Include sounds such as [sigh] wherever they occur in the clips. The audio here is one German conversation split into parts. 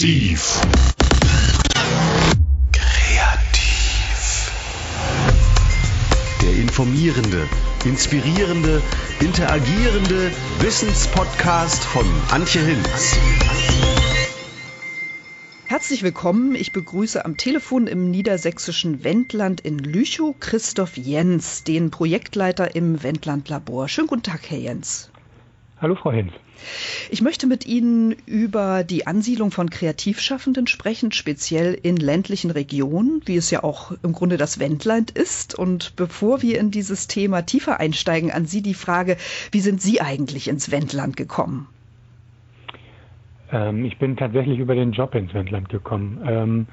Kreativ. Kreativ. Der informierende, inspirierende, interagierende Wissenspodcast von Antje Hinz. Herzlich willkommen. Ich begrüße am Telefon im niedersächsischen Wendland in Lüchow Christoph Jens, den Projektleiter im Wendland Labor. Schönen guten Tag, Herr Jens. Hallo, Frau Hinz. Ich möchte mit Ihnen über die Ansiedlung von Kreativschaffenden sprechen, speziell in ländlichen Regionen, wie es ja auch im Grunde das Wendland ist. Und bevor wir in dieses Thema tiefer einsteigen, an Sie die Frage, wie sind Sie eigentlich ins Wendland gekommen? Ähm, ich bin tatsächlich über den Job ins Wendland gekommen. Ähm,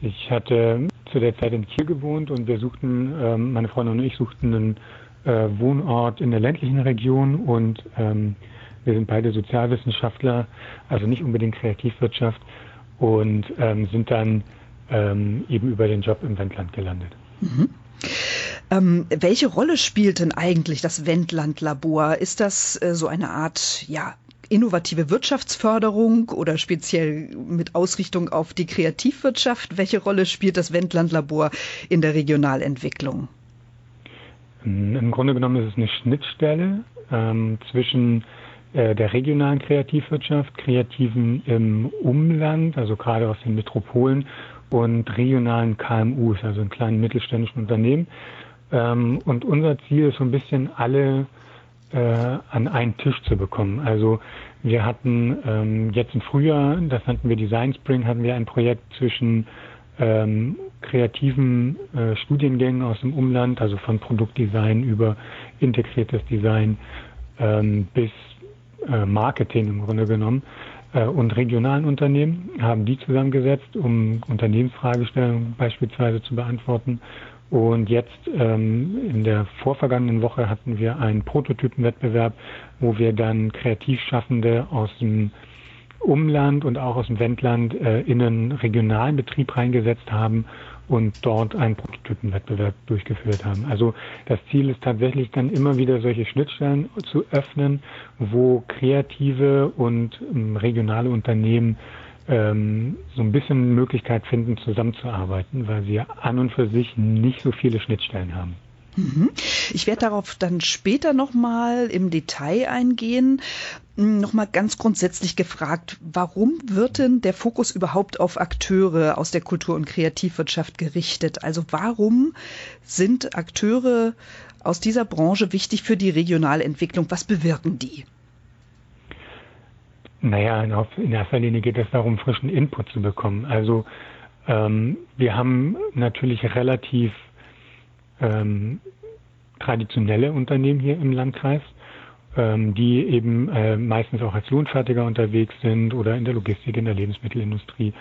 ich hatte zu der Zeit in Kiel gewohnt und wir suchten, ähm, meine Freundin und ich suchten einen äh, Wohnort in der ländlichen Region und ähm, wir sind beide Sozialwissenschaftler, also nicht unbedingt Kreativwirtschaft und ähm, sind dann ähm, eben über den Job im Wendland gelandet. Mhm. Ähm, welche Rolle spielt denn eigentlich das Wendland-Labor? Ist das äh, so eine Art ja, innovative Wirtschaftsförderung oder speziell mit Ausrichtung auf die Kreativwirtschaft? Welche Rolle spielt das Wendland-Labor in der Regionalentwicklung? Im Grunde genommen ist es eine Schnittstelle ähm, zwischen der regionalen Kreativwirtschaft, Kreativen im Umland, also gerade aus den Metropolen und regionalen KMUs, also in kleinen mittelständischen Unternehmen. Ähm, und unser Ziel ist so ein bisschen alle äh, an einen Tisch zu bekommen. Also wir hatten ähm, jetzt im Frühjahr, das nannten wir Design Spring, hatten wir ein Projekt zwischen ähm, kreativen äh, Studiengängen aus dem Umland, also von Produktdesign über integriertes Design ähm, bis äh, Marketing im Grunde genommen äh, und regionalen Unternehmen, haben die zusammengesetzt, um Unternehmensfragestellungen beispielsweise zu beantworten. Und jetzt ähm, in der vorvergangenen Woche hatten wir einen Prototypenwettbewerb, wo wir dann Kreativschaffende aus dem Umland und auch aus dem Wendland äh, in einen regionalen Betrieb reingesetzt haben und dort einen Prototypenwettbewerb durchgeführt haben. Also das Ziel ist tatsächlich dann immer wieder solche Schnittstellen zu öffnen, wo kreative und ähm, regionale Unternehmen ähm, so ein bisschen Möglichkeit finden, zusammenzuarbeiten, weil wir an und für sich nicht so viele Schnittstellen haben. Mhm. Ich werde darauf dann später nochmal im Detail eingehen. Hm, nochmal ganz grundsätzlich gefragt, warum wird denn der Fokus überhaupt auf Akteure aus der Kultur- und Kreativwirtschaft gerichtet? Also warum sind Akteure aus dieser Branche wichtig für die regionale Entwicklung? Was bewirken die? Naja, in erster Linie geht es darum, frischen Input zu bekommen. Also ähm, wir haben natürlich relativ ähm, traditionelle Unternehmen hier im Landkreis, ähm, die eben äh, meistens auch als Lohnfertiger unterwegs sind oder in der Logistik, in der Lebensmittelindustrie,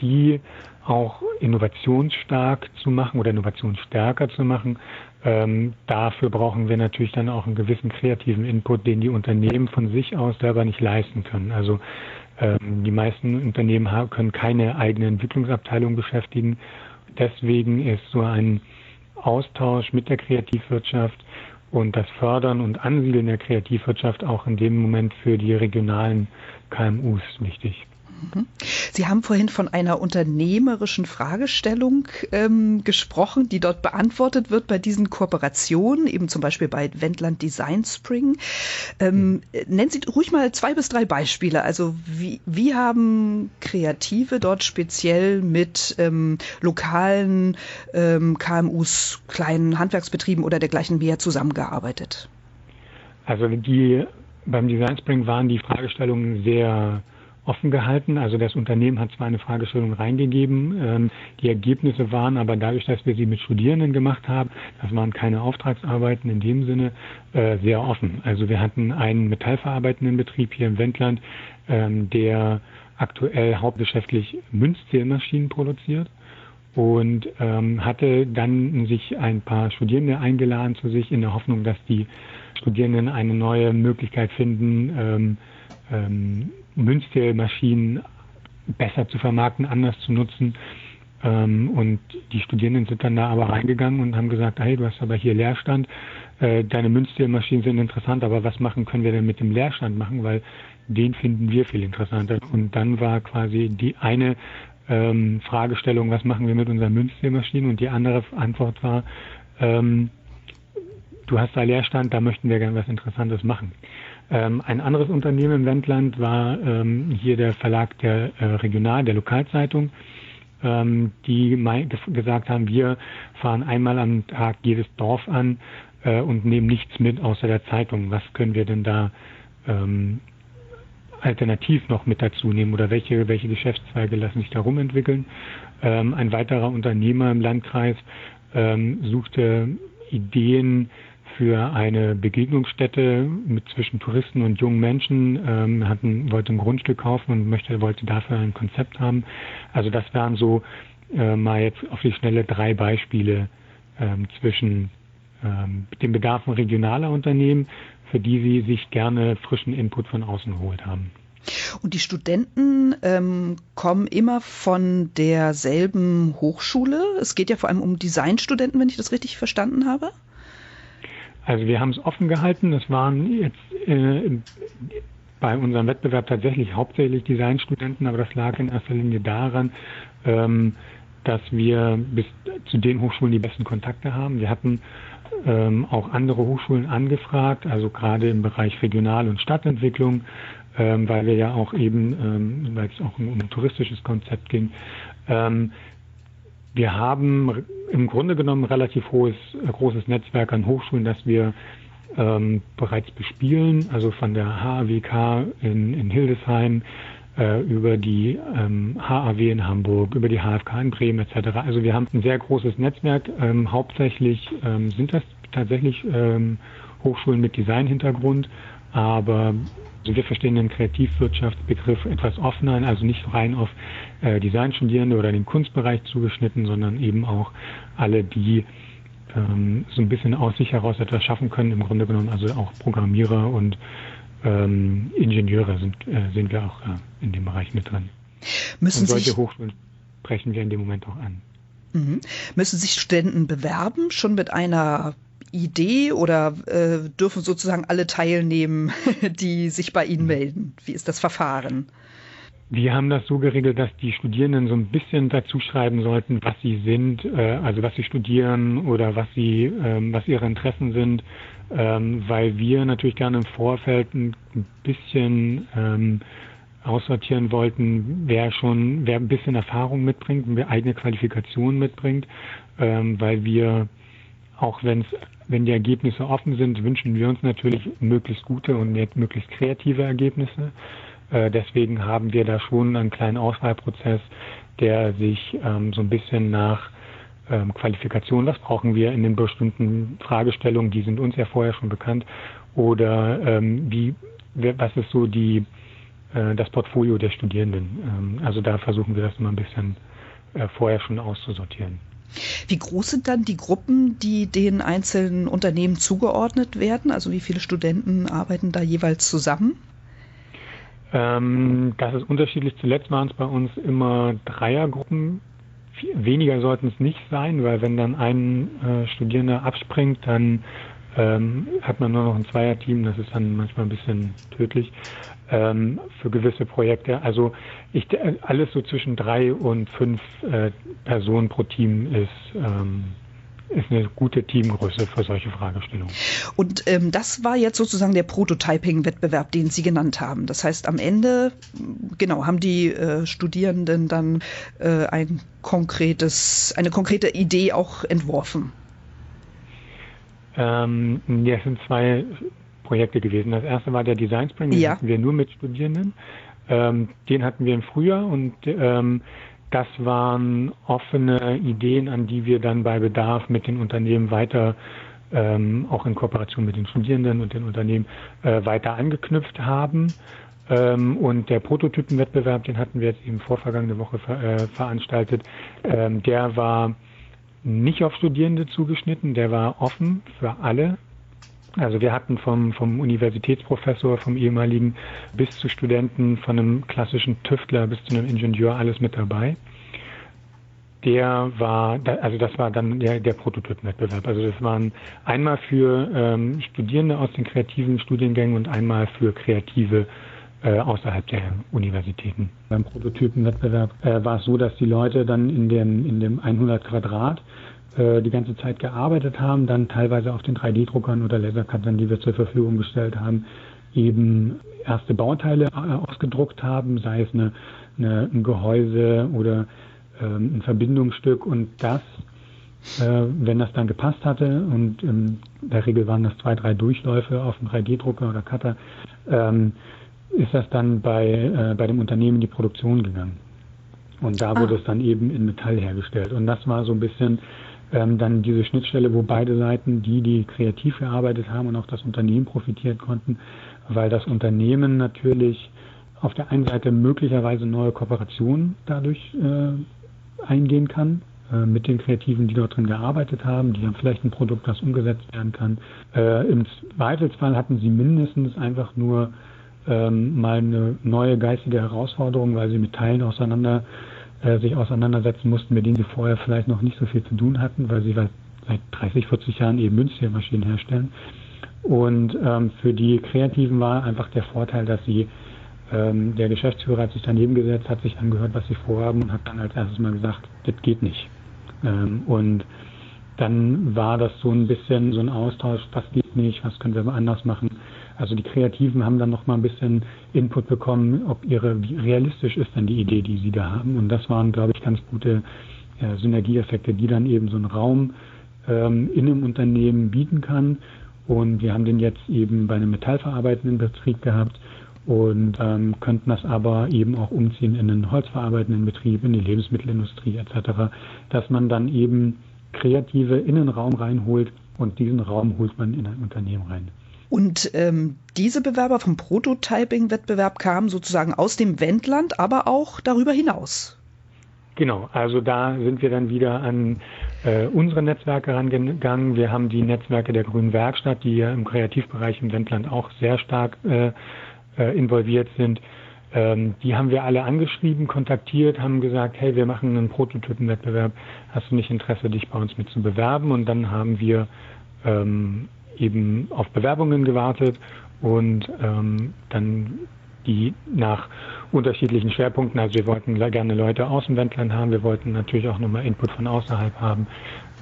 die auch innovationsstark zu machen oder innovationsstärker zu machen. Ähm, dafür brauchen wir natürlich dann auch einen gewissen kreativen Input, den die Unternehmen von sich aus selber nicht leisten können. Also ähm, die meisten Unternehmen können keine eigene Entwicklungsabteilung beschäftigen. Deswegen ist so ein Austausch mit der Kreativwirtschaft und das Fördern und Ansiedeln der Kreativwirtschaft auch in dem Moment für die regionalen KMUs wichtig. Mhm. Sie haben vorhin von einer unternehmerischen Fragestellung ähm, gesprochen, die dort beantwortet wird bei diesen Kooperationen, eben zum Beispiel bei Wendland Design Spring. Ähm, mhm. Nennen Sie ruhig mal zwei bis drei Beispiele. Also wie, wie haben Kreative dort speziell mit ähm, lokalen ähm, KMUs, kleinen Handwerksbetrieben oder dergleichen mehr zusammengearbeitet? Also die beim Design Spring waren die Fragestellungen sehr offen gehalten. Also das Unternehmen hat zwar eine Fragestellung reingegeben, ähm, die Ergebnisse waren aber dadurch, dass wir sie mit Studierenden gemacht haben, das waren keine Auftragsarbeiten in dem Sinne, äh, sehr offen. Also wir hatten einen metallverarbeitenden Betrieb hier im Wendland, ähm, der aktuell hauptgeschäftlich Münzzählmaschinen produziert und ähm, hatte dann sich ein paar Studierende eingeladen zu sich in der Hoffnung, dass die Studierenden eine neue Möglichkeit finden, ähm, ähm, Münztelmaschinen besser zu vermarkten, anders zu nutzen. Ähm, und die Studierenden sind dann da aber reingegangen und haben gesagt, hey, du hast aber hier Leerstand, äh, deine Münztelmaschinen sind interessant, aber was machen können wir denn mit dem Leerstand machen? Weil den finden wir viel interessanter. Und dann war quasi die eine ähm, Fragestellung, was machen wir mit unseren Münzzählmaschinen? Und die andere Antwort war, ähm, du hast da Leerstand, da möchten wir gerne was Interessantes machen. Ähm, ein anderes Unternehmen im Wendland war ähm, hier der Verlag der äh, Regional, der Lokalzeitung, ähm, die gesagt haben, wir fahren einmal am Tag jedes Dorf an äh, und nehmen nichts mit außer der Zeitung. Was können wir denn da ähm, alternativ noch mit dazu nehmen oder welche, welche Geschäftszweige lassen sich darum entwickeln? Ähm, ein weiterer Unternehmer im Landkreis ähm, suchte Ideen, für eine Begegnungsstätte mit zwischen Touristen und jungen Menschen, ähm, hatten, wollte ein Grundstück kaufen und möchte, wollte dafür ein Konzept haben. Also das wären so äh, mal jetzt auf die Schnelle drei Beispiele ähm, zwischen ähm, den Bedarfen regionaler Unternehmen, für die sie sich gerne frischen Input von außen geholt haben. Und die Studenten ähm, kommen immer von derselben Hochschule. Es geht ja vor allem um Designstudenten, wenn ich das richtig verstanden habe. Also wir haben es offen gehalten. Es waren jetzt äh, bei unserem Wettbewerb tatsächlich hauptsächlich Designstudenten, aber das lag in erster Linie daran, ähm, dass wir bis zu den Hochschulen die besten Kontakte haben. Wir hatten ähm, auch andere Hochschulen angefragt, also gerade im Bereich Regional- und Stadtentwicklung, ähm, weil wir ja auch eben, ähm, weil es auch um, um ein touristisches Konzept ging. Wir haben im Grunde genommen relativ hohes, äh, großes Netzwerk an Hochschulen, das wir ähm, bereits bespielen, also von der HAWK in, in Hildesheim äh, über die ähm, HAW in Hamburg, über die HFK in Bremen etc. Also wir haben ein sehr großes Netzwerk. Ähm, hauptsächlich ähm, sind das tatsächlich ähm, Hochschulen mit Designhintergrund, aber also wir verstehen den Kreativwirtschaftsbegriff etwas offener, also nicht rein auf äh, Designstudierende oder den Kunstbereich zugeschnitten, sondern eben auch alle, die ähm, so ein bisschen aus sich heraus etwas schaffen können. Im Grunde genommen also auch Programmierer und ähm, Ingenieure sind, äh, sind wir auch äh, in dem Bereich mit drin. Müssen und solche sich, Hochschulen sprechen wir in dem Moment auch an. Mhm. Müssen sich Studenten bewerben, schon mit einer Idee oder äh, dürfen sozusagen alle teilnehmen, [laughs] die sich bei Ihnen melden? Wie ist das Verfahren? Wir haben das so geregelt, dass die Studierenden so ein bisschen dazu schreiben sollten, was sie sind, äh, also was sie studieren oder was sie, ähm, was ihre Interessen sind, ähm, weil wir natürlich gerne im Vorfeld ein bisschen ähm, aussortieren wollten, wer schon, wer ein bisschen Erfahrung mitbringt, wer eigene Qualifikationen mitbringt, ähm, weil wir auch wenn es wenn die Ergebnisse offen sind, wünschen wir uns natürlich möglichst gute und möglichst kreative Ergebnisse. Äh, deswegen haben wir da schon einen kleinen Auswahlprozess, der sich ähm, so ein bisschen nach ähm, Qualifikation, was brauchen wir in den bestimmten Fragestellungen, die sind uns ja vorher schon bekannt, oder ähm, wie, was ist so die, äh, das Portfolio der Studierenden. Ähm, also da versuchen wir das immer ein bisschen äh, vorher schon auszusortieren. Wie groß sind dann die Gruppen, die den einzelnen Unternehmen zugeordnet werden? Also wie viele Studenten arbeiten da jeweils zusammen? Ähm, das ist unterschiedlich. Zuletzt waren es bei uns immer Dreiergruppen. Weniger sollten es nicht sein, weil wenn dann ein äh, Studierender abspringt, dann ähm, hat man nur noch ein Zweierteam. Das ist dann manchmal ein bisschen tödlich ähm, für gewisse Projekte. Also ich, alles so zwischen drei und fünf äh, Personen pro Team ist, ähm, ist eine gute Teamgröße für solche Fragestellungen. Und ähm, das war jetzt sozusagen der Prototyping-Wettbewerb, den Sie genannt haben. Das heißt, am Ende, genau, haben die äh, Studierenden dann äh, ein konkretes, eine konkrete Idee auch entworfen. Ähm, ja, es sind zwei Projekte gewesen. Das erste war der Design Spring, den ja. hatten wir nur mit Studierenden. Ähm, den hatten wir im Frühjahr und ähm, das waren offene Ideen, an die wir dann bei Bedarf mit den Unternehmen weiter, ähm, auch in Kooperation mit den Studierenden und den Unternehmen, äh, weiter angeknüpft haben. Ähm, und der Prototypenwettbewerb, den hatten wir jetzt eben vorvergangene Woche ver äh, veranstaltet, ähm, der war nicht auf Studierende zugeschnitten, der war offen für alle also wir hatten vom, vom Universitätsprofessor, vom ehemaligen bis zu Studenten, von einem klassischen Tüftler bis zu einem Ingenieur alles mit dabei. Der war, also das war dann der, der Prototypenwettbewerb. Also das waren einmal für ähm, Studierende aus den kreativen Studiengängen und einmal für kreative äh, außerhalb der Universitäten. Beim Prototypenwettbewerb äh, war es so, dass die Leute dann in dem, in dem 100 Quadrat äh, die ganze Zeit gearbeitet haben, dann teilweise auf den 3D-Druckern oder Lasercuttern, die wir zur Verfügung gestellt haben, eben erste Bauteile äh, ausgedruckt haben, sei es eine, eine, ein Gehäuse oder ähm, ein Verbindungsstück und das, äh, wenn das dann gepasst hatte und in der Regel waren das zwei, drei Durchläufe auf dem 3D-Drucker oder Cutter, ähm, ist das dann bei, äh, bei dem Unternehmen in die Produktion gegangen. Und da wurde ah. es dann eben in Metall hergestellt. Und das war so ein bisschen ähm, dann diese Schnittstelle, wo beide Seiten, die, die kreativ gearbeitet haben und auch das Unternehmen profitiert konnten, weil das Unternehmen natürlich auf der einen Seite möglicherweise neue Kooperationen dadurch äh, eingehen kann äh, mit den Kreativen, die dort drin gearbeitet haben. Die haben vielleicht ein Produkt, das umgesetzt werden kann. Äh, Im Zweifelsfall hatten sie mindestens einfach nur ähm, mal eine neue geistige Herausforderung, weil sie mit Teilen auseinander äh, sich auseinandersetzen mussten, mit denen sie vorher vielleicht noch nicht so viel zu tun hatten, weil sie seit 30, 40 Jahren eben Münzmaschinen herstellen. Und ähm, für die Kreativen war einfach der Vorteil, dass sie ähm, der Geschäftsführer hat sich daneben gesetzt, hat sich angehört, was sie vorhaben und hat dann als erstes mal gesagt, das geht nicht. Ähm, und dann war das so ein bisschen so ein Austausch, was geht nicht, was können wir anders machen. Also die Kreativen haben dann noch mal ein bisschen Input bekommen, ob ihre, wie realistisch ist denn die Idee, die sie da haben. Und das waren, glaube ich, ganz gute äh, Synergieeffekte, die dann eben so einen Raum ähm, in einem Unternehmen bieten kann. Und wir haben den jetzt eben bei einem metallverarbeitenden Betrieb gehabt und ähm, könnten das aber eben auch umziehen in einen holzverarbeitenden Betrieb, in die Lebensmittelindustrie etc., dass man dann eben Kreative in den Raum reinholt und diesen Raum holt man in ein Unternehmen rein. Und ähm, diese Bewerber vom Prototyping-Wettbewerb kamen sozusagen aus dem Wendland, aber auch darüber hinaus. Genau, also da sind wir dann wieder an äh, unsere Netzwerke rangegangen. Wir haben die Netzwerke der Grünen Werkstatt, die ja im Kreativbereich im Wendland auch sehr stark äh, äh, involviert sind. Ähm, die haben wir alle angeschrieben, kontaktiert, haben gesagt, hey, wir machen einen Prototypenwettbewerb. Hast du nicht Interesse, dich bei uns mit zu bewerben? Und dann haben wir ähm, eben auf Bewerbungen gewartet und ähm, dann die nach unterschiedlichen Schwerpunkten, also wir wollten gerne Leute aus dem Wendland haben, wir wollten natürlich auch nochmal Input von außerhalb haben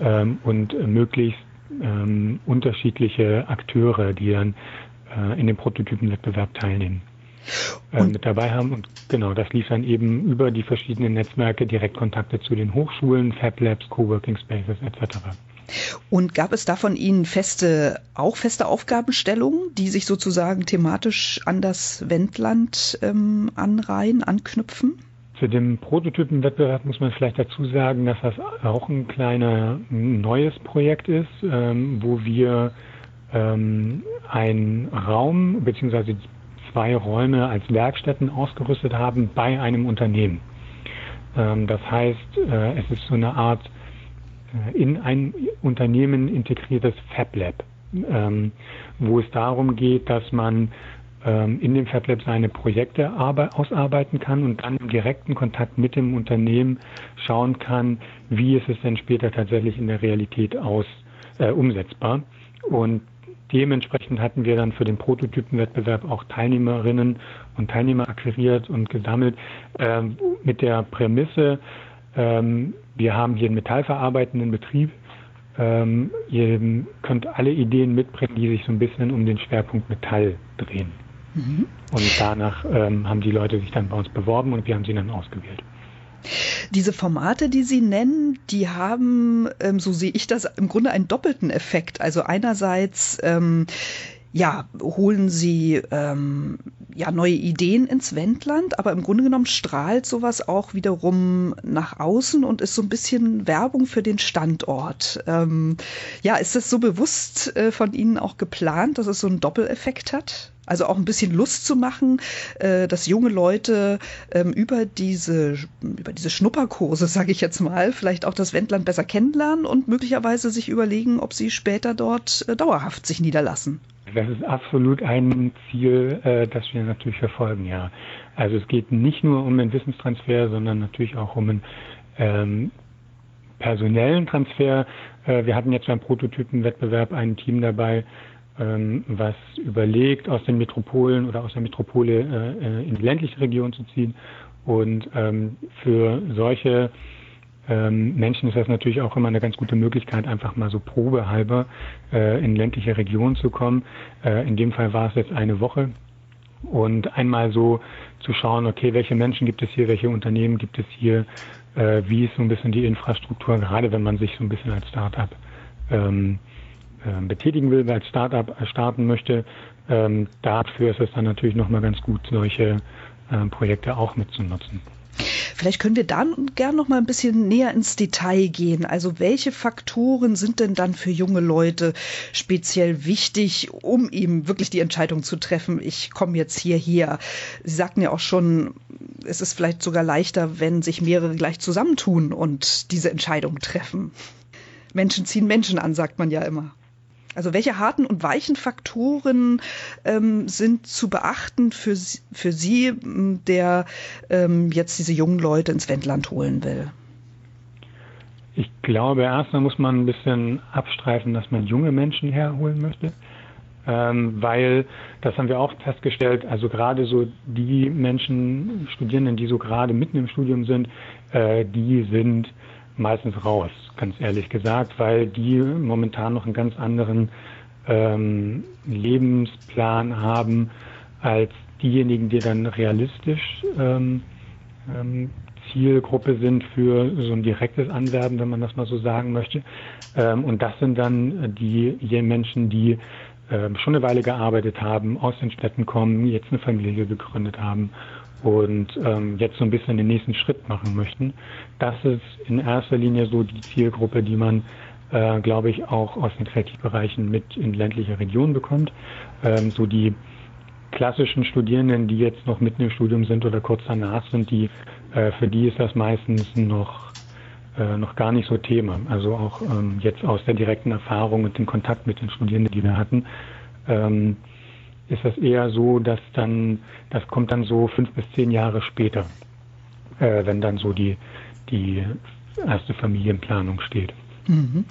ähm, und möglichst ähm, unterschiedliche Akteure, die dann äh, in dem Prototypenwettbewerb teilnehmen. Äh, mit dabei haben und genau, das lief dann eben über die verschiedenen Netzwerke Direktkontakte zu den Hochschulen, Fab Labs, Coworking Spaces etc. Und gab es da von Ihnen feste, auch feste Aufgabenstellungen, die sich sozusagen thematisch an das Wendland ähm, anreihen, anknüpfen? Zu dem Prototypenwettbewerb muss man vielleicht dazu sagen, dass das auch ein kleiner neues Projekt ist, ähm, wo wir ähm, einen Raum bzw. zwei Räume als Werkstätten ausgerüstet haben bei einem Unternehmen. Ähm, das heißt, äh, es ist so eine Art in ein Unternehmen integriertes Fab Lab, ähm, wo es darum geht, dass man ähm, in dem Fab Lab seine Projekte ausarbeiten kann und dann im direkten Kontakt mit dem Unternehmen schauen kann, wie ist es denn später tatsächlich in der Realität aus äh, umsetzbar. Und dementsprechend hatten wir dann für den Prototypenwettbewerb auch Teilnehmerinnen und Teilnehmer akquiriert und gesammelt äh, mit der Prämisse, ähm, wir haben hier einen metallverarbeitenden Betrieb. Ähm, ihr könnt alle Ideen mitbringen, die sich so ein bisschen um den Schwerpunkt Metall drehen. Mhm. Und danach ähm, haben die Leute sich dann bei uns beworben und wir haben sie dann ausgewählt. Diese Formate, die Sie nennen, die haben, ähm, so sehe ich das, im Grunde einen doppelten Effekt. Also einerseits ähm, ja, holen sie ähm, ja neue Ideen ins Wendland, aber im Grunde genommen strahlt sowas auch wiederum nach außen und ist so ein bisschen Werbung für den Standort. Ähm, ja, ist das so bewusst äh, von Ihnen auch geplant, dass es so einen Doppeleffekt hat? Also auch ein bisschen Lust zu machen, äh, dass junge Leute ähm, über diese über diese Schnupperkurse, [laughs] sage ich jetzt mal, vielleicht auch das Wendland besser kennenlernen und möglicherweise sich überlegen, ob sie später dort äh, dauerhaft sich niederlassen. Das ist absolut ein Ziel, äh, das wir natürlich verfolgen, ja. Also es geht nicht nur um den Wissenstransfer, sondern natürlich auch um einen ähm, personellen Transfer. Wir hatten jetzt beim Prototypenwettbewerb ein Team dabei, ähm, was überlegt, aus den Metropolen oder aus der Metropole äh, in die ländliche Region zu ziehen. Und ähm, für solche ähm, Menschen ist das natürlich auch immer eine ganz gute Möglichkeit, einfach mal so probehalber äh, in ländliche Regionen zu kommen. Äh, in dem Fall war es jetzt eine Woche. Und einmal so zu schauen, okay, welche Menschen gibt es hier, welche Unternehmen gibt es hier, äh, wie ist so ein bisschen die Infrastruktur, gerade wenn man sich so ein bisschen als Startup ähm, äh, betätigen will, als Startup starten möchte. Ähm, dafür ist es dann natürlich nochmal ganz gut, solche äh, Projekte auch mitzunutzen. Vielleicht können wir dann gern noch mal ein bisschen näher ins Detail gehen. Also welche Faktoren sind denn dann für junge Leute speziell wichtig, um eben wirklich die Entscheidung zu treffen, ich komme jetzt hierher? Sie sagten ja auch schon, es ist vielleicht sogar leichter, wenn sich mehrere gleich zusammentun und diese Entscheidung treffen. Menschen ziehen Menschen an, sagt man ja immer. Also welche harten und weichen Faktoren ähm, sind zu beachten für, für Sie, der ähm, jetzt diese jungen Leute ins Wendland holen will? Ich glaube, erstmal muss man ein bisschen abstreifen, dass man junge Menschen herholen möchte, ähm, weil, das haben wir auch festgestellt, also gerade so die Menschen, Studierenden, die so gerade mitten im Studium sind, äh, die sind meistens raus, ganz ehrlich gesagt, weil die momentan noch einen ganz anderen ähm, Lebensplan haben als diejenigen, die dann realistisch ähm, ähm, Zielgruppe sind für so ein direktes Anwerben, wenn man das mal so sagen möchte. Ähm, und das sind dann die, die Menschen, die ähm, schon eine Weile gearbeitet haben, aus den Städten kommen, jetzt eine Familie gegründet haben und ähm, jetzt so ein bisschen den nächsten Schritt machen möchten. Das ist in erster Linie so die Zielgruppe, die man, äh, glaube ich, auch aus den Kreativbereichen mit in ländliche Regionen bekommt. Ähm, so die klassischen Studierenden, die jetzt noch mitten im Studium sind oder kurz danach sind, die äh, für die ist das meistens noch äh, noch gar nicht so Thema. Also auch ähm, jetzt aus der direkten Erfahrung und dem Kontakt mit den Studierenden, die wir hatten, ähm, ist das eher so, dass dann, das kommt dann so fünf bis zehn Jahre später, äh, wenn dann so die, die erste Familienplanung steht. Mhm.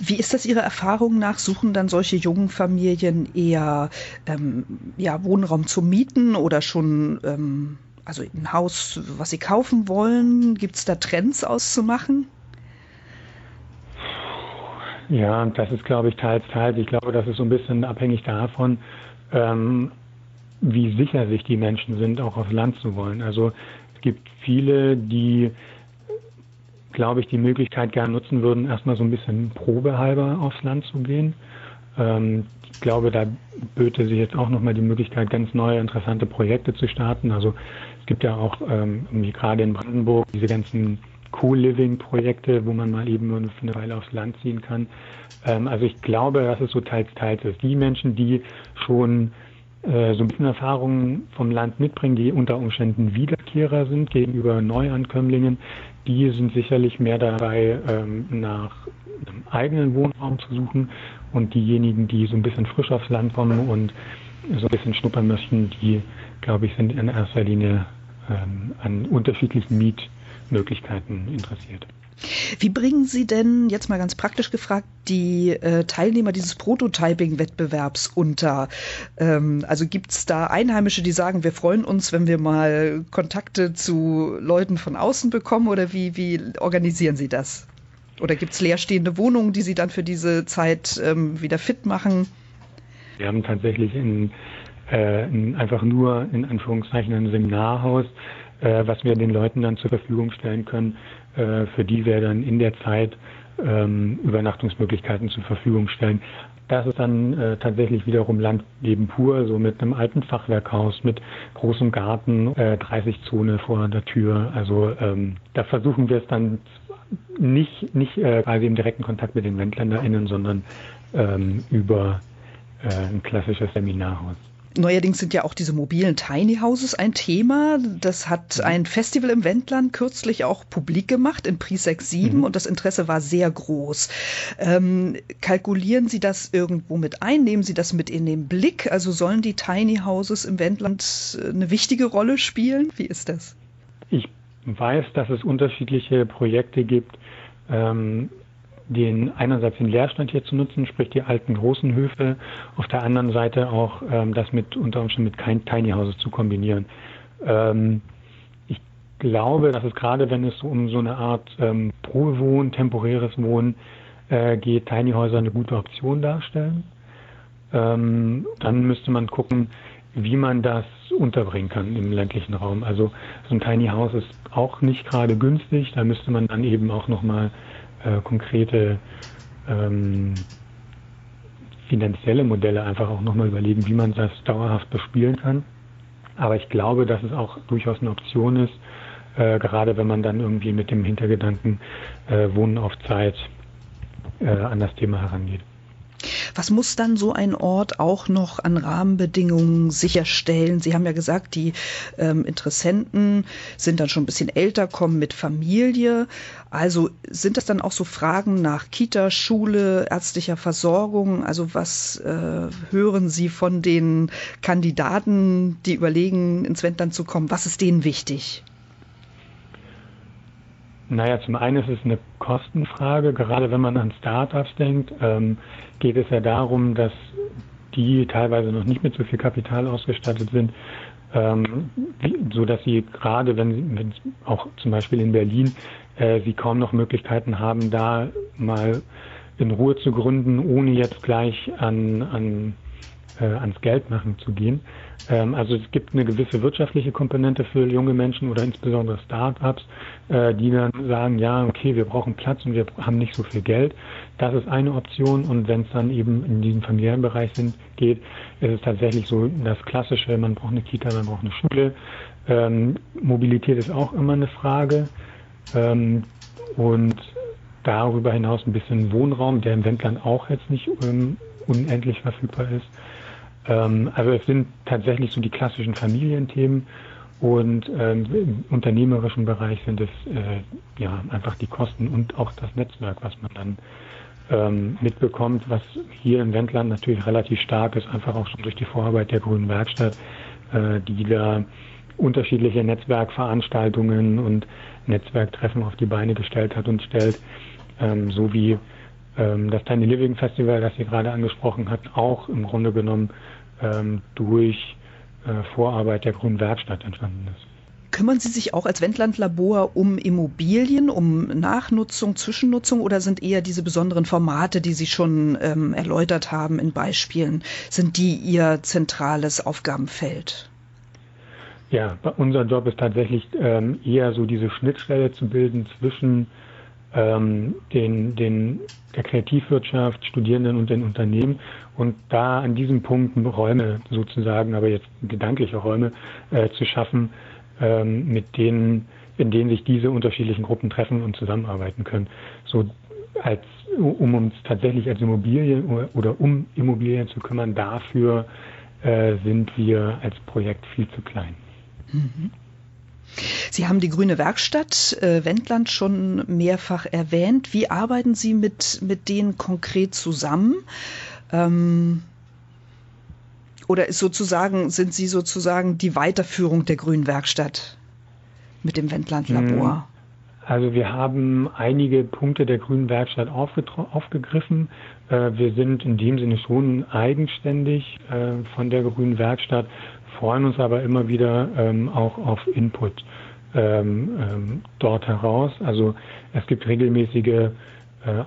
Wie ist das Ihrer Erfahrung nach? Suchen dann solche jungen Familien eher ähm, ja, Wohnraum zu mieten oder schon ähm, also ein Haus, was sie kaufen wollen? Gibt es da Trends auszumachen? Ja, das ist, glaube ich, teils, teils. Ich glaube, das ist so ein bisschen abhängig davon, ähm, wie sicher sich die Menschen sind, auch aufs Land zu wollen. Also es gibt viele, die, glaube ich, die Möglichkeit gerne nutzen würden, erstmal so ein bisschen probehalber aufs Land zu gehen. Ähm, ich glaube, da böte sich jetzt auch nochmal die Möglichkeit, ganz neue, interessante Projekte zu starten. Also es gibt ja auch ähm, gerade in Brandenburg diese ganzen Co-Living-Projekte, wo man mal eben nur für eine Weile aufs Land ziehen kann. Ähm, also ich glaube, dass es so teils, teils ist. Die Menschen, die schon äh, so ein bisschen Erfahrungen vom Land mitbringen, die unter Umständen Wiederkehrer sind gegenüber Neuankömmlingen, die sind sicherlich mehr dabei, ähm, nach einem eigenen Wohnraum zu suchen. Und diejenigen, die so ein bisschen frisch aufs Land kommen und so ein bisschen schnuppern möchten, die, glaube ich, sind in erster Linie ähm, an unterschiedlichen Miet Möglichkeiten interessiert. Wie bringen Sie denn, jetzt mal ganz praktisch gefragt, die äh, Teilnehmer dieses Prototyping-Wettbewerbs unter? Ähm, also gibt es da Einheimische, die sagen, wir freuen uns, wenn wir mal Kontakte zu Leuten von außen bekommen oder wie, wie organisieren Sie das? Oder gibt es leerstehende Wohnungen, die Sie dann für diese Zeit ähm, wieder fit machen? Wir haben tatsächlich in, äh, in einfach nur in Anführungszeichen ein Seminarhaus äh, was wir den Leuten dann zur Verfügung stellen können, äh, für die wir dann in der Zeit ähm, Übernachtungsmöglichkeiten zur Verfügung stellen. Das ist dann äh, tatsächlich wiederum Landleben pur, so mit einem alten Fachwerkhaus, mit großem Garten, äh, 30 Zone vor der Tür. Also ähm, da versuchen wir es dann nicht, nicht äh, quasi im direkten Kontakt mit den WendländerInnen, sondern ähm, über äh, ein klassisches Seminarhaus. Neuerdings sind ja auch diese mobilen Tiny Houses ein Thema. Das hat mhm. ein Festival im Wendland kürzlich auch publik gemacht in Prisec 7 mhm. und das Interesse war sehr groß. Ähm, kalkulieren Sie das irgendwo mit ein? Nehmen Sie das mit in den Blick? Also sollen die Tiny Houses im Wendland äh, eine wichtige Rolle spielen? Wie ist das? Ich weiß, dass es unterschiedliche Projekte gibt. Ähm, den einerseits den Leerstand hier zu nutzen, sprich die alten großen Höfe, auf der anderen Seite auch ähm, das mit unter Umständen mit kein Tiny Houses zu kombinieren. Ähm, ich glaube, dass es gerade, wenn es so um so eine Art ähm, Probewohnen, temporäres Wohnen äh, geht, Tiny Häuser eine gute Option darstellen. Ähm, dann müsste man gucken, wie man das unterbringen kann im ländlichen Raum. Also so ein Tiny House ist auch nicht gerade günstig. Da müsste man dann eben auch nochmal äh, konkrete ähm, finanzielle Modelle einfach auch nochmal überlegen, wie man das dauerhaft bespielen kann. Aber ich glaube, dass es auch durchaus eine Option ist, äh, gerade wenn man dann irgendwie mit dem Hintergedanken äh, Wohnen auf Zeit äh, an das Thema herangeht. Was muss dann so ein Ort auch noch an Rahmenbedingungen sicherstellen? Sie haben ja gesagt, die ähm, Interessenten sind dann schon ein bisschen älter, kommen mit Familie. Also sind das dann auch so Fragen nach Kita, Schule, ärztlicher Versorgung? Also was äh, hören Sie von den Kandidaten, die überlegen, ins Wendland zu kommen? Was ist denen wichtig? Naja, zum einen ist es eine Kostenfrage. Gerade wenn man an Startups denkt, ähm, geht es ja darum, dass die teilweise noch nicht mit so viel Kapital ausgestattet sind, ähm, so dass sie gerade, wenn sie auch zum Beispiel in Berlin, äh, sie kaum noch Möglichkeiten haben, da mal in Ruhe zu gründen, ohne jetzt gleich an, an äh, ans Geld machen zu gehen. Ähm, also es gibt eine gewisse wirtschaftliche Komponente für junge Menschen oder insbesondere Start-ups, äh, die dann sagen, ja, okay, wir brauchen Platz und wir haben nicht so viel Geld. Das ist eine Option und wenn es dann eben in diesem familiären Bereich sind, geht, ist es tatsächlich so das Klassische, man braucht eine Kita, man braucht eine Schule. Ähm, Mobilität ist auch immer eine Frage. Ähm, und darüber hinaus ein bisschen Wohnraum, der im Wendland auch jetzt nicht ähm, unendlich verfügbar ist. Ähm, also es sind tatsächlich so die klassischen Familienthemen und ähm, im unternehmerischen Bereich sind es äh, ja einfach die Kosten und auch das Netzwerk, was man dann ähm, mitbekommt, was hier im Wendland natürlich relativ stark ist, einfach auch schon durch die Vorarbeit der Grünen Werkstatt, äh, die da unterschiedliche Netzwerkveranstaltungen und Netzwerktreffen auf die Beine gestellt hat und stellt, ähm, so wie ähm, das Tiny Living Festival, das sie gerade angesprochen hat, auch im Grunde genommen ähm, durch äh, Vorarbeit der Grünen Werkstatt entstanden ist. Kümmern Sie sich auch als Wendland-Labor um Immobilien, um Nachnutzung, Zwischennutzung oder sind eher diese besonderen Formate, die Sie schon ähm, erläutert haben in Beispielen, sind die Ihr zentrales Aufgabenfeld? Ja, unser Job ist tatsächlich ähm, eher so diese Schnittstelle zu bilden zwischen ähm, den, den, der Kreativwirtschaft, Studierenden und den Unternehmen und da an diesem Punkt Räume sozusagen, aber jetzt gedankliche Räume äh, zu schaffen, ähm, mit denen, in denen sich diese unterschiedlichen Gruppen treffen und zusammenarbeiten können. So als um uns tatsächlich als Immobilien oder, oder um Immobilien zu kümmern, dafür äh, sind wir als Projekt viel zu klein. Mhm. Sie haben die Grüne Werkstatt äh, Wendland schon mehrfach erwähnt. Wie arbeiten Sie mit, mit denen konkret zusammen? Ähm, oder ist sozusagen, sind Sie sozusagen die Weiterführung der Grünen Werkstatt mit dem Wendland Labor? Hm. Also wir haben einige Punkte der Grünen Werkstatt aufgegriffen. Äh, wir sind in dem Sinne schon eigenständig äh, von der Grünen Werkstatt freuen uns aber immer wieder ähm, auch auf Input ähm, ähm, dort heraus. Also es gibt regelmäßige äh,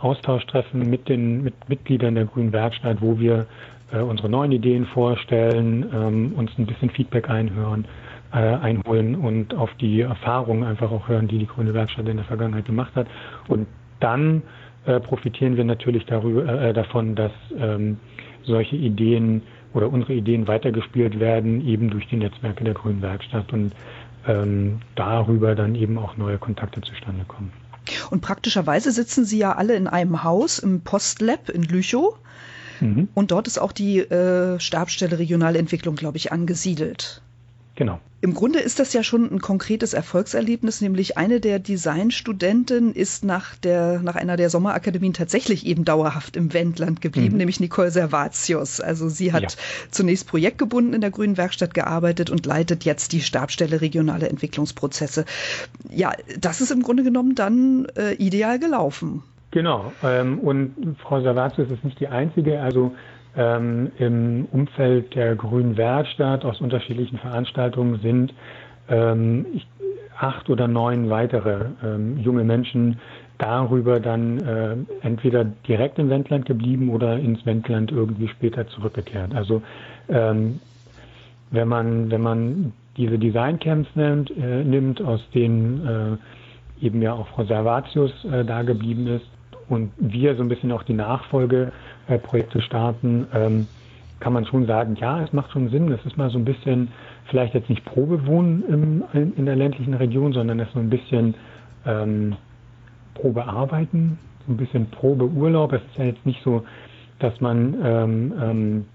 Austauschtreffen mit den mit Mitgliedern der Grünen Werkstatt, wo wir äh, unsere neuen Ideen vorstellen, ähm, uns ein bisschen Feedback einhören, äh, einholen und auf die Erfahrungen einfach auch hören, die die Grüne Werkstatt in der Vergangenheit gemacht hat. Und dann äh, profitieren wir natürlich darüber, äh, davon, dass ähm, solche Ideen oder unsere Ideen weitergespielt werden, eben durch die Netzwerke der Grünen Werkstatt und ähm, darüber dann eben auch neue Kontakte zustande kommen. Und praktischerweise sitzen Sie ja alle in einem Haus im Postlab in Lüchow. Mhm. Und dort ist auch die äh, Stabsstelle Regionale Entwicklung, glaube ich, angesiedelt. Genau. Im Grunde ist das ja schon ein konkretes Erfolgserlebnis, nämlich eine der Designstudenten ist nach, der, nach einer der Sommerakademien tatsächlich eben dauerhaft im Wendland geblieben, mhm. nämlich Nicole Servatius. Also sie hat ja. zunächst projektgebunden in der Grünen Werkstatt gearbeitet und leitet jetzt die Stabstelle regionale Entwicklungsprozesse. Ja, das ist im Grunde genommen dann äh, ideal gelaufen. Genau. Ähm, und Frau Savazio ist nicht die einzige. Also ähm, im Umfeld der Grünen Werkstatt aus unterschiedlichen Veranstaltungen sind ähm, ich, acht oder neun weitere ähm, junge Menschen darüber dann äh, entweder direkt im Wendland geblieben oder ins Wendland irgendwie später zurückgekehrt. Also ähm, wenn man wenn man diese Designcamps nimmt, äh, nimmt aus denen äh, eben ja auch Frau Servatius äh, da geblieben ist und wir so ein bisschen auch die Nachfolgeprojekte starten, ähm, kann man schon sagen, ja, es macht schon Sinn. Das ist mal so ein bisschen, vielleicht jetzt nicht Probewohnen im, in, in der ländlichen Region, sondern es so ein bisschen ähm, Probearbeiten, so ein bisschen Probeurlaub. Es ist ja jetzt nicht so, dass man ähm, ähm,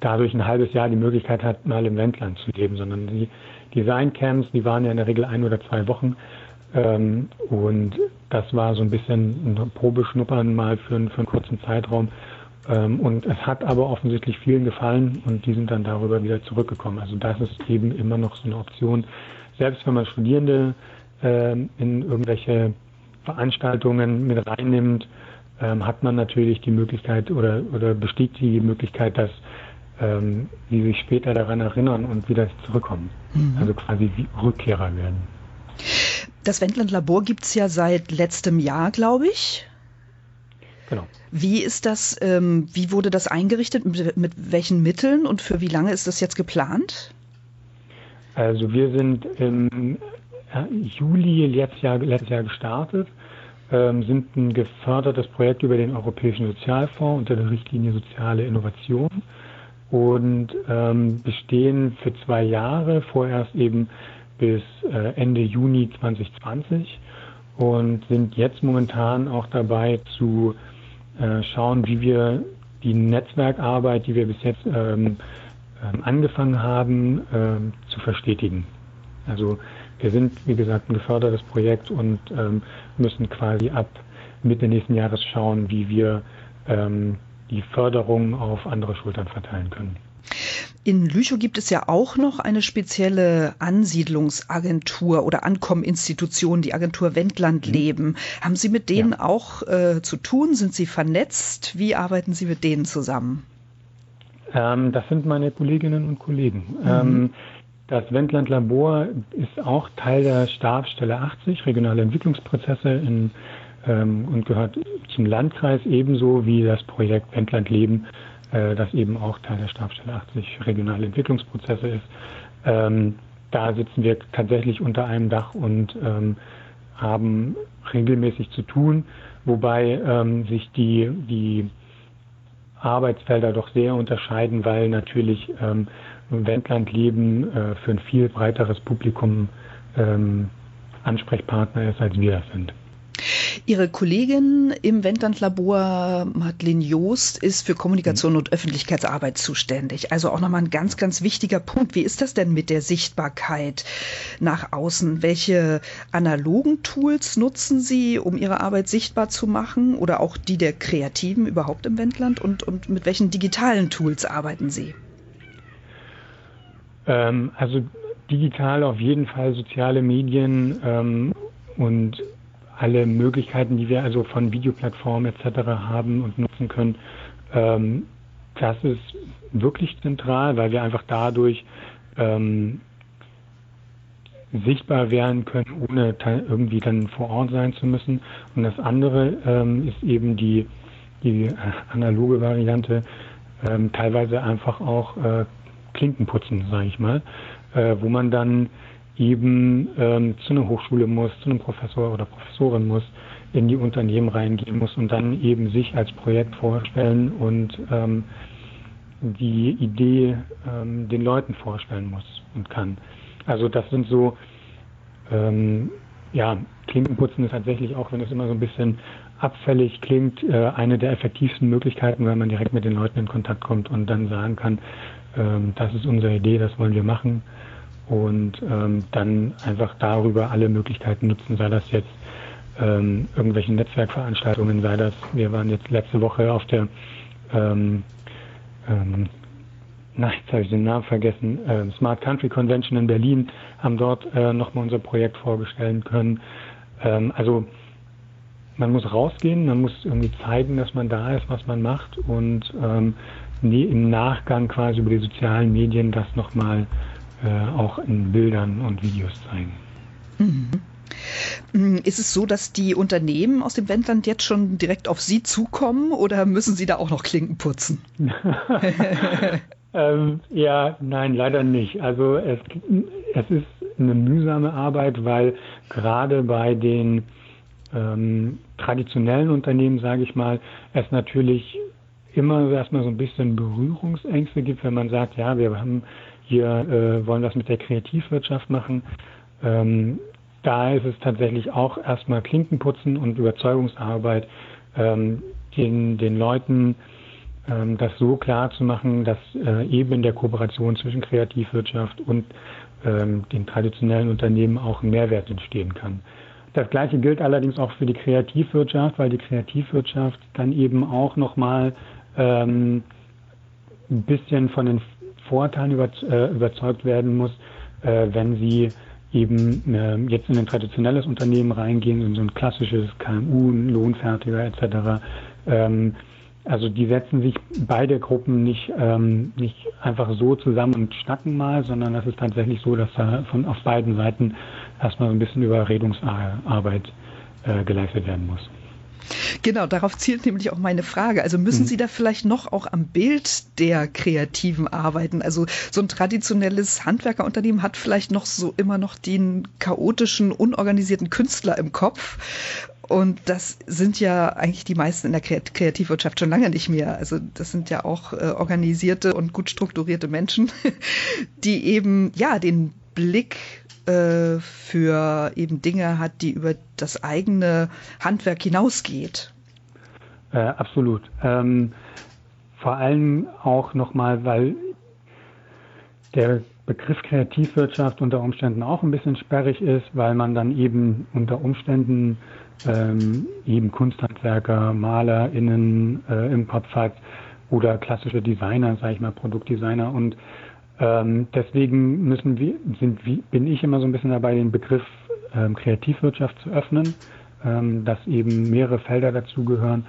dadurch ein halbes Jahr die Möglichkeit hat, mal im Wendland zu leben, sondern die Designcamps, die waren ja in der Regel ein oder zwei Wochen. Ähm, und das war so ein bisschen ein Probeschnuppern mal für, für einen kurzen Zeitraum. Ähm, und es hat aber offensichtlich vielen gefallen und die sind dann darüber wieder zurückgekommen. Also das ist eben immer noch so eine Option. Selbst wenn man Studierende ähm, in irgendwelche Veranstaltungen mit reinnimmt, ähm, hat man natürlich die Möglichkeit oder, oder besteht die Möglichkeit, dass ähm, die sich später daran erinnern und wieder zurückkommen. Mhm. Also quasi wie Rückkehrer werden. Das Wendland Labor gibt es ja seit letztem Jahr, glaube ich. Genau. Wie ist das, ähm, wie wurde das eingerichtet, mit, mit, welchen Mitteln und für wie lange ist das jetzt geplant? Also wir sind im Juli letztes Jahr, letztes Jahr gestartet, ähm, sind ein gefördertes Projekt über den Europäischen Sozialfonds unter der Richtlinie Soziale Innovation und ähm, bestehen für zwei Jahre, vorerst eben bis äh, Ende Juni 2020 und sind jetzt momentan auch dabei zu äh, schauen, wie wir die Netzwerkarbeit, die wir bis jetzt ähm, ähm, angefangen haben, ähm, zu verstetigen. Also wir sind, wie gesagt, ein gefördertes Projekt und müssen quasi ab Mitte nächsten Jahres schauen, wie wir die Förderung auf andere Schultern verteilen können. In Lüchow gibt es ja auch noch eine spezielle Ansiedlungsagentur oder Ankommeninstitution, die Agentur Wendland mhm. Leben. Haben Sie mit denen ja. auch äh, zu tun? Sind Sie vernetzt? Wie arbeiten Sie mit denen zusammen? Ähm, das sind meine Kolleginnen und Kollegen. Mhm. Ähm, das Wendland Labor ist auch Teil der Stabsstelle 80, regionale Entwicklungsprozesse in, ähm, und gehört zum Landkreis ebenso wie das Projekt Wendland Leben das eben auch Teil der Stabstelle 80 regionale Entwicklungsprozesse ist. Ähm, da sitzen wir tatsächlich unter einem Dach und ähm, haben regelmäßig zu tun, wobei ähm, sich die, die Arbeitsfelder doch sehr unterscheiden, weil natürlich ähm, Wendland Leben äh, für ein viel breiteres Publikum ähm, Ansprechpartner ist, als wir das sind. Ihre Kollegin im Wendland-Labor, Madeleine Joost, ist für Kommunikation mhm. und Öffentlichkeitsarbeit zuständig. Also auch nochmal ein ganz, ganz wichtiger Punkt. Wie ist das denn mit der Sichtbarkeit nach außen? Welche analogen Tools nutzen Sie, um Ihre Arbeit sichtbar zu machen? Oder auch die der Kreativen überhaupt im Wendland? Und, und mit welchen digitalen Tools arbeiten Sie? Ähm, also digital auf jeden Fall soziale Medien ähm, und alle Möglichkeiten, die wir also von Videoplattformen etc. haben und nutzen können, ähm, das ist wirklich zentral, weil wir einfach dadurch ähm, sichtbar werden können, ohne irgendwie dann vor Ort sein zu müssen. Und das andere ähm, ist eben die, die analoge Variante, ähm, teilweise einfach auch äh, Klinken putzen, sage ich mal, äh, wo man dann eben ähm, zu einer Hochschule muss, zu einem Professor oder Professorin muss, in die Unternehmen reingehen muss und dann eben sich als Projekt vorstellen und ähm, die Idee ähm, den Leuten vorstellen muss und kann. Also das sind so, ähm, ja, Klinkenputzen ist tatsächlich auch, wenn es immer so ein bisschen abfällig klingt, äh, eine der effektivsten Möglichkeiten, weil man direkt mit den Leuten in Kontakt kommt und dann sagen kann, ähm, das ist unsere Idee, das wollen wir machen und ähm, dann einfach darüber alle Möglichkeiten nutzen, sei das jetzt ähm, irgendwelche Netzwerkveranstaltungen, sei das, wir waren jetzt letzte Woche auf der, ähm, ähm, na, jetzt habe ich den Namen vergessen, äh, Smart Country Convention in Berlin, haben dort äh, nochmal unser Projekt vorstellen können. Ähm, also man muss rausgehen, man muss irgendwie zeigen, dass man da ist, was man macht und ähm, im Nachgang quasi über die sozialen Medien das nochmal äh, auch in Bildern und Videos zeigen. Mhm. Mm, ist es so, dass die Unternehmen aus dem Wendland jetzt schon direkt auf Sie zukommen oder müssen Sie da auch noch Klinken putzen? [laughs] [laughs] ähm, ja, nein, leider nicht. Also es, es ist eine mühsame Arbeit, weil gerade bei den ähm, traditionellen Unternehmen, sage ich mal, es natürlich immer erstmal so ein bisschen Berührungsängste gibt, wenn man sagt, ja, wir haben hier äh, wollen das mit der Kreativwirtschaft machen. Ähm, da ist es tatsächlich auch erstmal Klinkenputzen und Überzeugungsarbeit, ähm, den, den Leuten ähm, das so klar zu machen, dass äh, eben in der Kooperation zwischen Kreativwirtschaft und ähm, den traditionellen Unternehmen auch ein Mehrwert entstehen kann. Das Gleiche gilt allerdings auch für die Kreativwirtschaft, weil die Kreativwirtschaft dann eben auch nochmal ähm, ein bisschen von den Vorteilen über, äh, überzeugt werden muss, äh, wenn sie eben äh, jetzt in ein traditionelles Unternehmen reingehen, in so ein klassisches KMU, Lohnfertiger etc. Ähm, also die setzen sich beide Gruppen nicht, ähm, nicht einfach so zusammen und schnacken mal, sondern das ist tatsächlich so, dass da von auf beiden Seiten erstmal so ein bisschen Überredungsarbeit äh, geleistet werden muss. Genau, darauf zielt nämlich auch meine Frage. Also müssen mhm. Sie da vielleicht noch auch am Bild der Kreativen arbeiten? Also so ein traditionelles Handwerkerunternehmen hat vielleicht noch so immer noch den chaotischen, unorganisierten Künstler im Kopf. Und das sind ja eigentlich die meisten in der Kreativwirtschaft schon lange nicht mehr. Also das sind ja auch äh, organisierte und gut strukturierte Menschen, [laughs] die eben ja den Blick äh, für eben Dinge hat, die über das eigene Handwerk hinausgeht. Äh, absolut. Ähm, vor allem auch nochmal, weil der Begriff Kreativwirtschaft unter Umständen auch ein bisschen sperrig ist, weil man dann eben unter Umständen ähm, eben Kunsthandwerker, MalerInnen äh, im Kopf hat oder klassische Designer, sage ich mal, Produktdesigner und ähm, deswegen müssen wir, sind, bin ich immer so ein bisschen dabei, den Begriff ähm, Kreativwirtschaft zu öffnen, ähm, dass eben mehrere Felder dazugehören.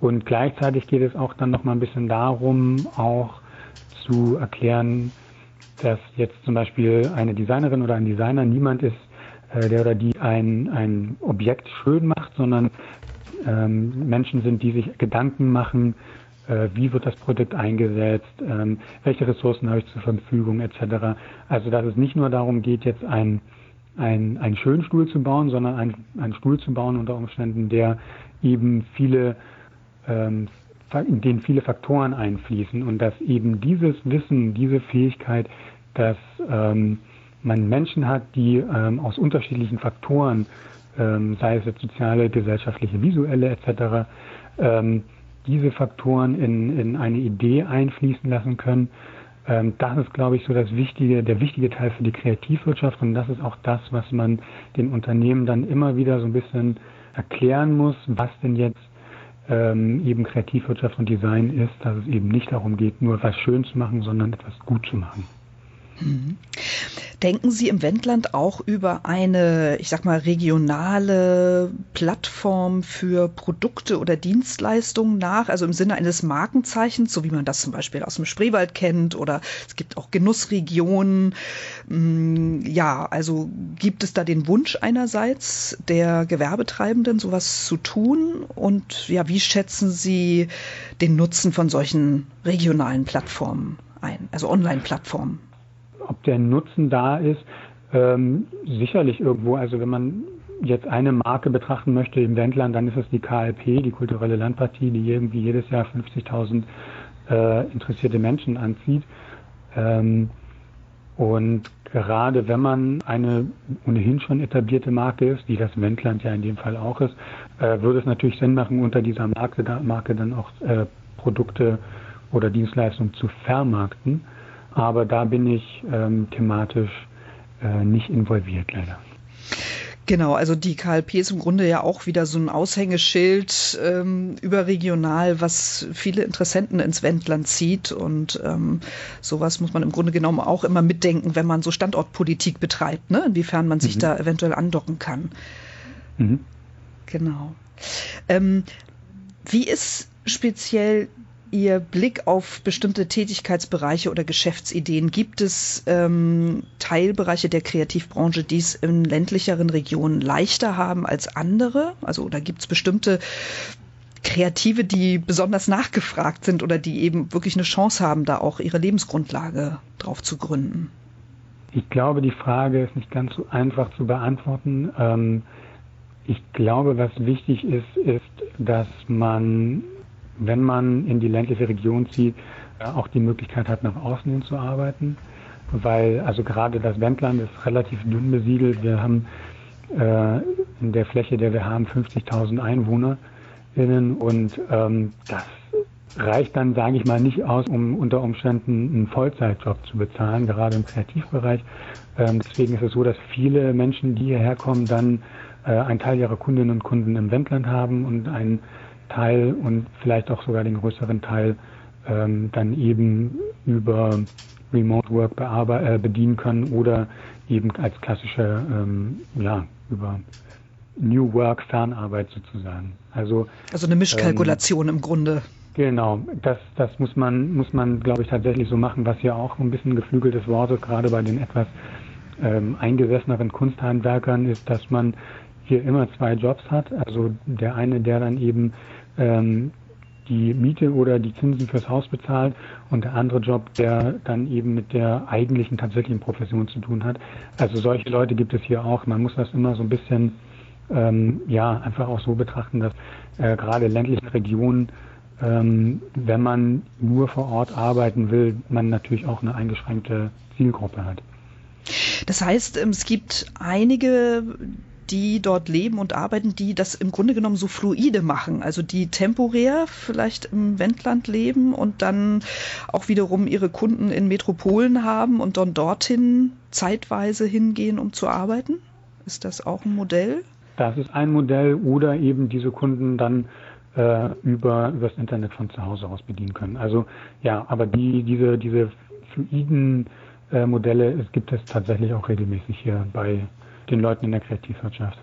Und gleichzeitig geht es auch dann noch mal ein bisschen darum, auch zu erklären, dass jetzt zum Beispiel eine Designerin oder ein Designer niemand ist, äh, der oder die ein, ein Objekt schön macht, sondern ähm, Menschen sind, die sich Gedanken machen, wie wird das Produkt eingesetzt, ähm, welche Ressourcen habe ich zur Verfügung etc. Also dass es nicht nur darum geht, jetzt ein, ein, einen schönen Stuhl zu bauen, sondern ein, einen Stuhl zu bauen unter Umständen, der eben viele ähm, in den viele Faktoren einfließen und dass eben dieses Wissen, diese Fähigkeit, dass ähm, man Menschen hat, die ähm, aus unterschiedlichen Faktoren, ähm, sei es jetzt soziale, gesellschaftliche, visuelle etc., diese Faktoren in, in eine Idee einfließen lassen können. Ähm, das ist, glaube ich, so das wichtige, der wichtige Teil für die Kreativwirtschaft und das ist auch das, was man den Unternehmen dann immer wieder so ein bisschen erklären muss, was denn jetzt ähm, eben Kreativwirtschaft und Design ist, dass es eben nicht darum geht, nur etwas schön zu machen, sondern etwas gut zu machen. Denken Sie im Wendland auch über eine, ich sag mal, regionale Plattform für Produkte oder Dienstleistungen nach, also im Sinne eines Markenzeichens, so wie man das zum Beispiel aus dem Spreewald kennt oder es gibt auch Genussregionen. Mm, ja, also gibt es da den Wunsch einerseits der Gewerbetreibenden, sowas zu tun? Und ja, wie schätzen Sie den Nutzen von solchen regionalen Plattformen ein, also Online-Plattformen? Ob der Nutzen da ist, ähm, sicherlich irgendwo. Also wenn man jetzt eine Marke betrachten möchte im Wendland, dann ist es die KLP, die kulturelle Landpartie, die irgendwie jedes Jahr 50.000 äh, interessierte Menschen anzieht. Ähm, und gerade wenn man eine ohnehin schon etablierte Marke ist, die das Wendland ja in dem Fall auch ist, äh, würde es natürlich Sinn machen, unter dieser Marke, Marke dann auch äh, Produkte oder Dienstleistungen zu vermarkten. Aber da bin ich ähm, thematisch äh, nicht involviert, leider. Genau, also die KLP ist im Grunde ja auch wieder so ein Aushängeschild ähm, überregional, was viele Interessenten ins Wendland zieht. Und ähm, sowas muss man im Grunde genommen auch immer mitdenken, wenn man so Standortpolitik betreibt, ne? inwiefern man sich mhm. da eventuell andocken kann. Mhm. Genau. Ähm, wie ist speziell Ihr Blick auf bestimmte Tätigkeitsbereiche oder Geschäftsideen? Gibt es ähm, Teilbereiche der Kreativbranche, die es in ländlicheren Regionen leichter haben als andere? Also oder gibt es bestimmte Kreative, die besonders nachgefragt sind oder die eben wirklich eine Chance haben, da auch ihre Lebensgrundlage drauf zu gründen? Ich glaube, die Frage ist nicht ganz so einfach zu beantworten. Ähm, ich glaube, was wichtig ist, ist, dass man, wenn man in die ländliche Region zieht, äh, auch die Möglichkeit hat, nach außen hin zu arbeiten. Weil, also gerade das Wendland ist relativ dünn besiedelt. Wir haben äh, in der Fläche, der wir haben, 50.000 EinwohnerInnen und ähm, das reicht dann, sage ich mal, nicht aus, um unter Umständen einen Vollzeitjob zu bezahlen, gerade im Kreativbereich. Ähm, deswegen ist es so, dass viele Menschen, die hierher kommen, dann äh, einen Teil ihrer Kundinnen und Kunden im Wendland haben und einen Teil und vielleicht auch sogar den größeren Teil ähm, dann eben über Remote Work äh, bedienen können oder eben als klassische, ähm, ja, über New Work Fernarbeit sozusagen. Also, also eine Mischkalkulation ähm, im Grunde. Genau, das, das muss man, muss man, glaube ich, tatsächlich so machen, was ja auch ein bisschen geflügeltes Wort ist, gerade bei den etwas ähm, eingesesseneren Kunsthandwerkern, ist, dass man hier immer zwei Jobs hat. Also der eine, der dann eben ähm, die Miete oder die Zinsen fürs Haus bezahlt und der andere Job, der dann eben mit der eigentlichen tatsächlichen Profession zu tun hat. Also solche Leute gibt es hier auch. Man muss das immer so ein bisschen ähm, ja einfach auch so betrachten, dass äh, gerade ländlichen Regionen ähm, wenn man nur vor Ort arbeiten will, man natürlich auch eine eingeschränkte Zielgruppe hat. Das heißt, ähm, es gibt einige, die dort leben und arbeiten, die das im Grunde genommen so fluide machen, also die temporär vielleicht im Wendland leben und dann auch wiederum ihre Kunden in Metropolen haben und dann dorthin zeitweise hingehen, um zu arbeiten? Ist das auch ein Modell? Das ist ein Modell oder eben diese Kunden dann äh, über das Internet von zu Hause aus bedienen können. Also ja, aber die, diese, diese fluiden äh, Modelle es gibt es tatsächlich auch regelmäßig hier bei den Leuten in der Kreativwirtschaft.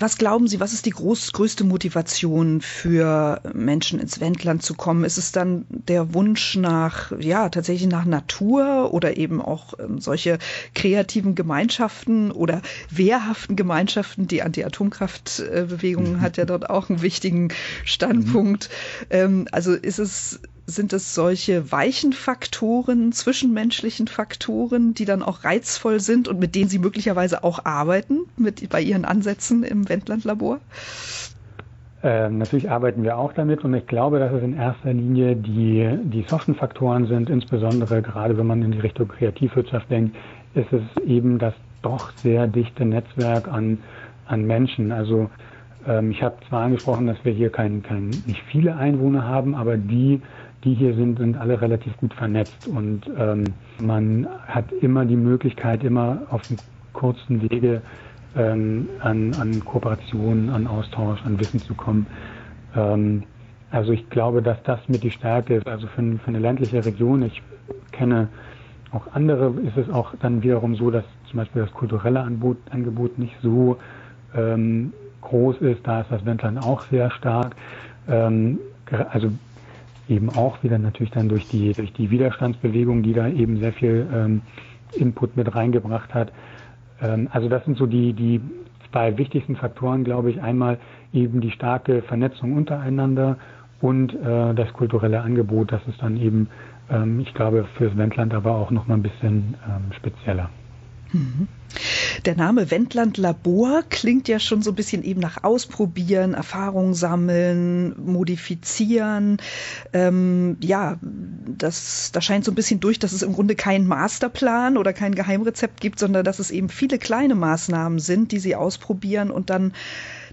Was glauben Sie, was ist die groß, größte Motivation für Menschen ins Wendland zu kommen? Ist es dann der Wunsch nach, ja, tatsächlich nach Natur oder eben auch ähm, solche kreativen Gemeinschaften oder wehrhaften Gemeinschaften? Die Anti-Atomkraft-Bewegung mhm. [laughs] hat ja dort auch einen wichtigen Standpunkt. Mhm. Ähm, also ist es sind es solche weichen Faktoren, zwischenmenschlichen Faktoren, die dann auch reizvoll sind und mit denen Sie möglicherweise auch arbeiten, mit, bei Ihren Ansätzen im Wendland-Labor? Ähm, natürlich arbeiten wir auch damit und ich glaube, dass es in erster Linie die, die soften Faktoren sind, insbesondere gerade wenn man in die Richtung Kreativwirtschaft denkt, ist es eben das doch sehr dichte Netzwerk an, an Menschen. Also ähm, ich habe zwar angesprochen, dass wir hier kein, kein, nicht viele Einwohner haben, aber die die hier sind, sind alle relativ gut vernetzt und ähm, man hat immer die Möglichkeit, immer auf einem kurzen Wege ähm, an, an Kooperation, an Austausch, an Wissen zu kommen. Ähm, also ich glaube, dass das mit die Stärke ist. Also für, für eine ländliche Region, ich kenne auch andere, ist es auch dann wiederum so, dass zum Beispiel das kulturelle Angebot, Angebot nicht so ähm, groß ist. Da ist das Wendland auch sehr stark. Ähm, also eben auch wieder natürlich dann durch die, durch die Widerstandsbewegung, die da eben sehr viel ähm, Input mit reingebracht hat. Ähm, also das sind so die, die zwei wichtigsten Faktoren, glaube ich. Einmal eben die starke Vernetzung untereinander und äh, das kulturelle Angebot. Das ist dann eben, ähm, ich glaube, fürs Wendland aber auch noch mal ein bisschen ähm, spezieller. Mhm. Der Name Wendland Labor klingt ja schon so ein bisschen eben nach Ausprobieren, Erfahrung sammeln, modifizieren. Ähm, ja, das, da scheint so ein bisschen durch, dass es im Grunde keinen Masterplan oder kein Geheimrezept gibt, sondern dass es eben viele kleine Maßnahmen sind, die sie ausprobieren und dann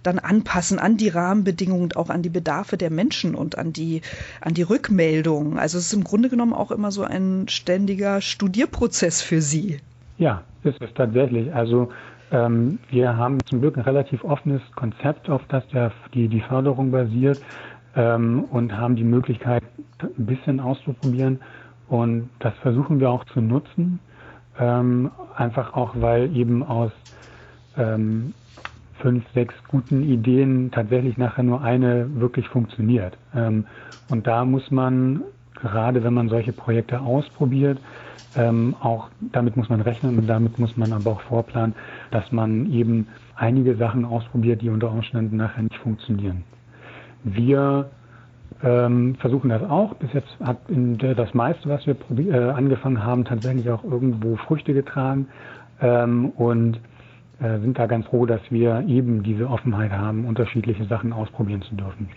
dann anpassen an die Rahmenbedingungen und auch an die Bedarfe der Menschen und an die, an die Rückmeldungen. Also es ist im Grunde genommen auch immer so ein ständiger Studierprozess für Sie. Ja, ist es tatsächlich. Also ähm, wir haben zum Glück ein relativ offenes Konzept, auf das der, die, die Förderung basiert ähm, und haben die Möglichkeit, ein bisschen auszuprobieren. Und das versuchen wir auch zu nutzen. Ähm, einfach auch, weil eben aus ähm, fünf, sechs guten Ideen tatsächlich nachher nur eine wirklich funktioniert. Ähm, und da muss man, gerade wenn man solche Projekte ausprobiert, ähm, auch damit muss man rechnen und damit muss man aber auch vorplanen, dass man eben einige Sachen ausprobiert, die unter Umständen nachher nicht funktionieren. Wir ähm, versuchen das auch. Bis jetzt hat das meiste, was wir äh, angefangen haben, tatsächlich auch irgendwo Früchte getragen ähm, und äh, sind da ganz froh, dass wir eben diese Offenheit haben, unterschiedliche Sachen ausprobieren zu dürfen.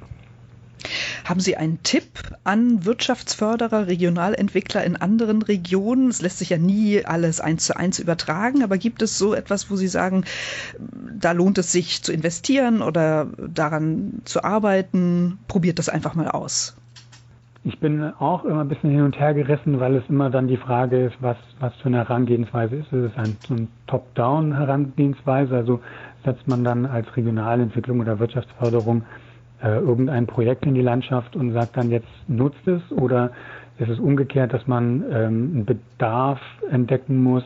Haben Sie einen Tipp an Wirtschaftsförderer, Regionalentwickler in anderen Regionen? Es lässt sich ja nie alles eins zu eins übertragen, aber gibt es so etwas, wo Sie sagen, da lohnt es sich zu investieren oder daran zu arbeiten? Probiert das einfach mal aus. Ich bin auch immer ein bisschen hin und her gerissen, weil es immer dann die Frage ist, was, was für eine Herangehensweise ist. Ist es ein, so ein Top-Down-Herangehensweise? Also setzt man dann als Regionalentwicklung oder Wirtschaftsförderung äh, irgendein Projekt in die Landschaft und sagt dann jetzt nutzt es oder ist es umgekehrt, dass man ähm, einen Bedarf entdecken muss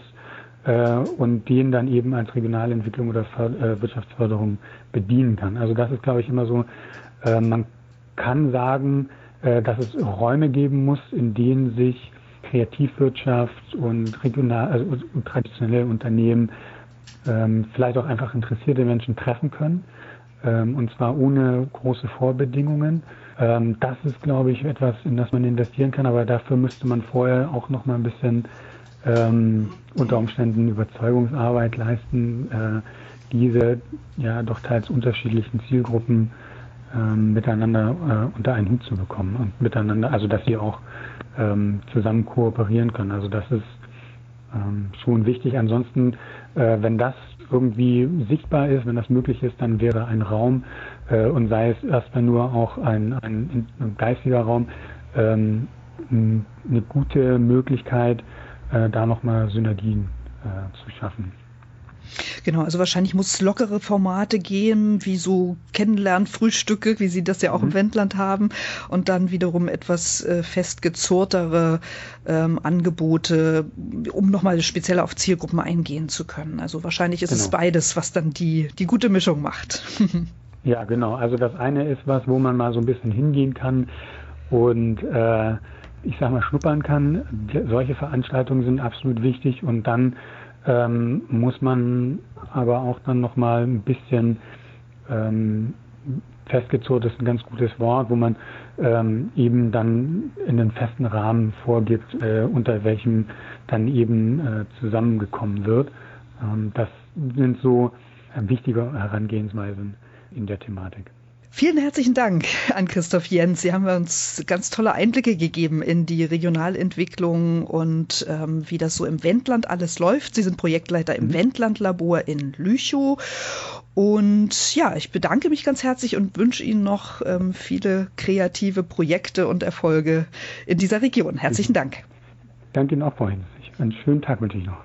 äh, und den dann eben als Regionalentwicklung oder Ver äh, Wirtschaftsförderung bedienen kann. Also das ist, glaube ich, immer so, äh, man kann sagen, äh, dass es Räume geben muss, in denen sich Kreativwirtschaft und regional, also traditionelle Unternehmen, ähm, vielleicht auch einfach interessierte Menschen treffen können und zwar ohne große Vorbedingungen. Ähm, das ist, glaube ich, etwas, in das man investieren kann, aber dafür müsste man vorher auch noch mal ein bisschen ähm, unter Umständen Überzeugungsarbeit leisten, äh, diese ja doch teils unterschiedlichen Zielgruppen ähm, miteinander äh, unter einen Hut zu bekommen und miteinander, also dass sie auch ähm, zusammen kooperieren können. Also das ist ähm, schon wichtig. Ansonsten, äh, wenn das irgendwie sichtbar ist, wenn das möglich ist, dann wäre ein Raum äh, und sei es erstmal nur auch ein, ein, ein geistiger Raum ähm, eine gute Möglichkeit, äh, da nochmal Synergien äh, zu schaffen. Genau, also wahrscheinlich muss es lockere Formate geben, wie so Kennenlernfrühstücke, wie Sie das ja auch mhm. im Wendland haben, und dann wiederum etwas äh, festgezurrtere ähm, Angebote, um nochmal speziell auf Zielgruppen eingehen zu können. Also wahrscheinlich ist genau. es beides, was dann die, die gute Mischung macht. [laughs] ja, genau. Also das eine ist was, wo man mal so ein bisschen hingehen kann und äh, ich sag mal schnuppern kann. Solche Veranstaltungen sind absolut wichtig und dann ähm, muss man aber auch dann nochmal ein bisschen ähm, festgezurrt ist ein ganz gutes Wort, wo man ähm, eben dann in den festen Rahmen vorgibt, äh, unter welchem dann eben äh, zusammengekommen wird. Ähm, das sind so wichtige Herangehensweisen in der Thematik. Vielen herzlichen Dank an Christoph Jens. Sie haben uns ganz tolle Einblicke gegeben in die Regionalentwicklung und ähm, wie das so im Wendland alles läuft. Sie sind Projektleiter im mhm. Wendlandlabor in Lüchow. Und ja, ich bedanke mich ganz herzlich und wünsche Ihnen noch ähm, viele kreative Projekte und Erfolge in dieser Region. Herzlichen Dank. Danke Ihnen auch, Frau. Einen schönen Tag wünsche ich noch.